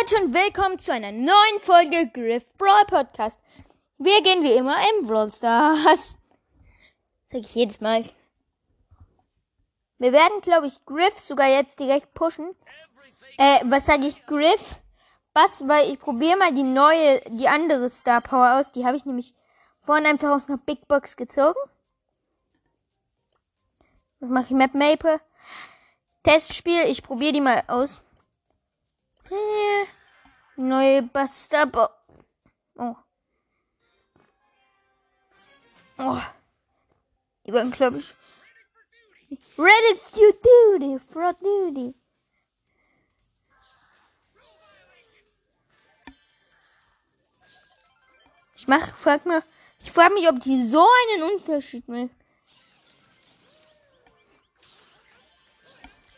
Leute und willkommen zu einer neuen Folge Griff Brawl Podcast. Wir gehen wie immer im Brawl Stars. Sag ich jedes Mal. Wir werden, glaube ich, Griff sogar jetzt direkt pushen. Äh, was sage ich? Griff? Was? Weil ich probiere mal die neue, die andere Star Power aus. Die habe ich nämlich vorhin einfach aus einer Big Box gezogen. Was mache ich? Map Maple. Testspiel. Ich probiere die mal aus. Neue Buster. Bo oh. Oh. Die waren, glaube ich. Reddit for duty, for duty. Ich mach, frag mal, ich frage mich, ob die so einen Unterschied macht.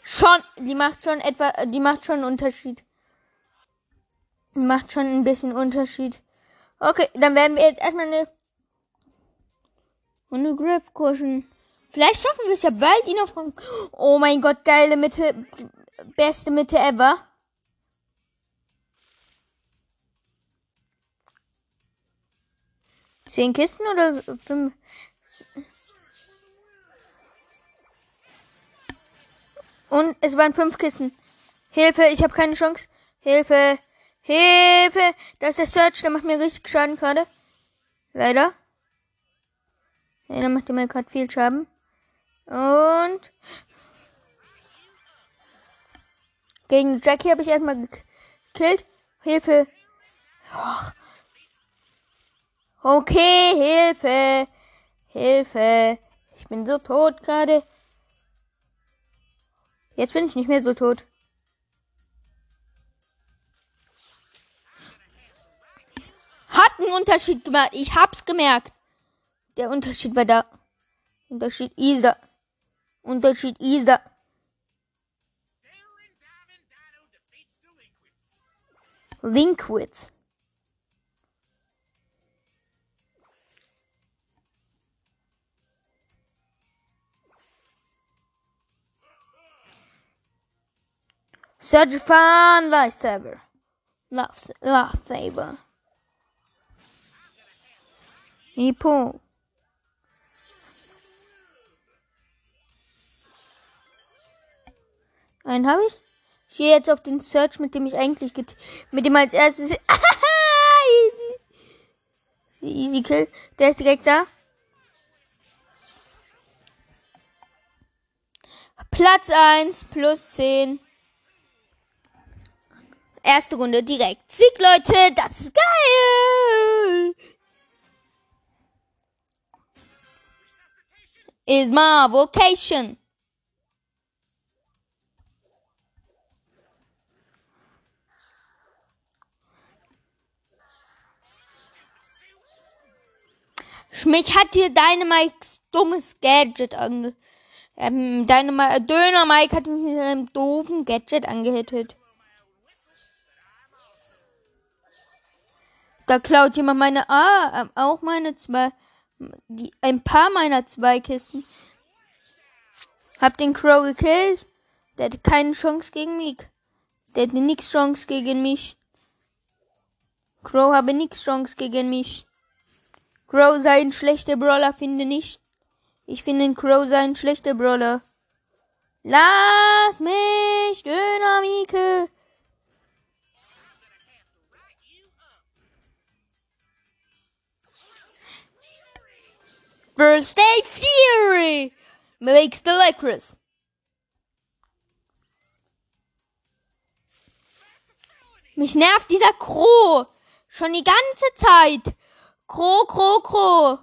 Schon, die macht schon etwa, die macht schon einen Unterschied. Macht schon ein bisschen Unterschied. Okay, dann werden wir jetzt erstmal eine, eine Grip kuschen. Vielleicht schaffen wir es ja bald, ihn auf. Oh mein Gott, geile Mitte. Beste Mitte ever. Zehn Kisten oder fünf? Und es waren fünf Kisten. Hilfe, ich habe keine Chance. Hilfe. Hilfe. Das ist der Search, der macht mir richtig Schaden gerade. Leider. Ja, der macht mir gerade viel Schaden. Und gegen Jackie habe ich erstmal gekillt. Hilfe. Och. Okay, Hilfe. Hilfe. Ich bin so tot gerade. Jetzt bin ich nicht mehr so tot. Hat einen Unterschied gemacht. Ich hab's gemerkt. Der Unterschied war da. Unterschied ist da. Unterschied ist da. Linkwitz. A fun lifesaver. Life, lifesaver. Nippon. Einen habe ich. Ich gehe jetzt auf den Search, mit dem ich eigentlich get mit dem als erstes easy. Easy Kill. Der ist direkt da. Platz 1 plus 10. Erste Runde direkt. Sieg, Leute, das ist geil. Is my vocation. Mich hat hier Dynamikes dummes Gadget ange... Ähm, Dynamite, Döner Mike hat mich mit einem doofen Gadget angehittet. Da klaut jemand meine... Ah, ähm, auch meine zwei... Die, ein paar meiner zwei Kisten. Hab den Crow gekillt. Der hatte keine Chance gegen mich. Der hatte nix Chance gegen mich. Crow habe nix Chance gegen mich. Crow sei ein schlechter Brawler, finde nicht. Ich finde Crow sei ein schlechter Brawler. Lass mich, Dynamike. First Day Fury makes the Lecris. Mich nervt dieser Crow. Schon die ganze Zeit. Kro, Kro, Kro.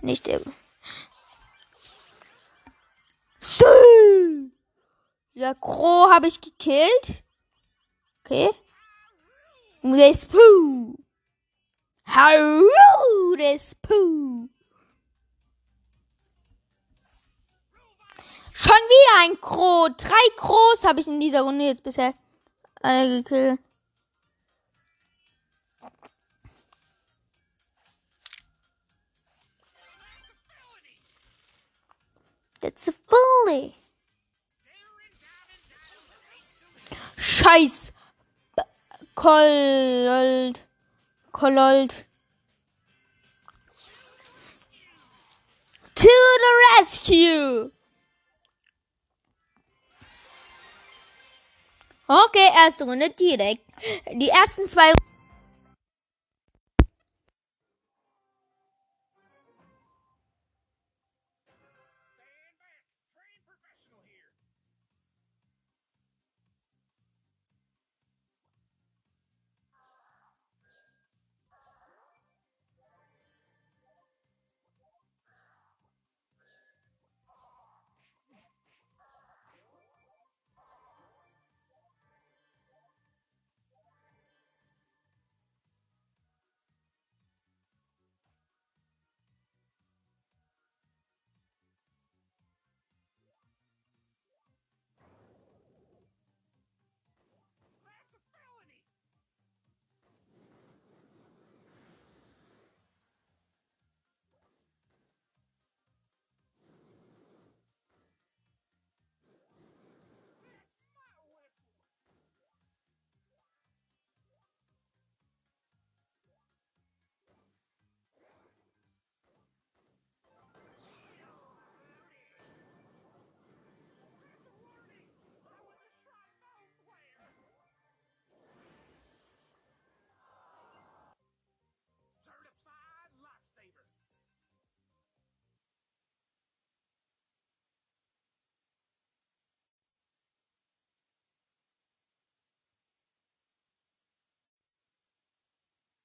Nicht der. Der Kro habe ich gekillt. Okay. Und der ist Puh. Ist Puh. Schon wieder ein Kro. Drei Kros habe ich in dieser Runde jetzt bisher alle gekillt. That's a fully. Scheiß. Kolold. Kolold. To the rescue! Okay, erste Runde direkt. Die ersten zwei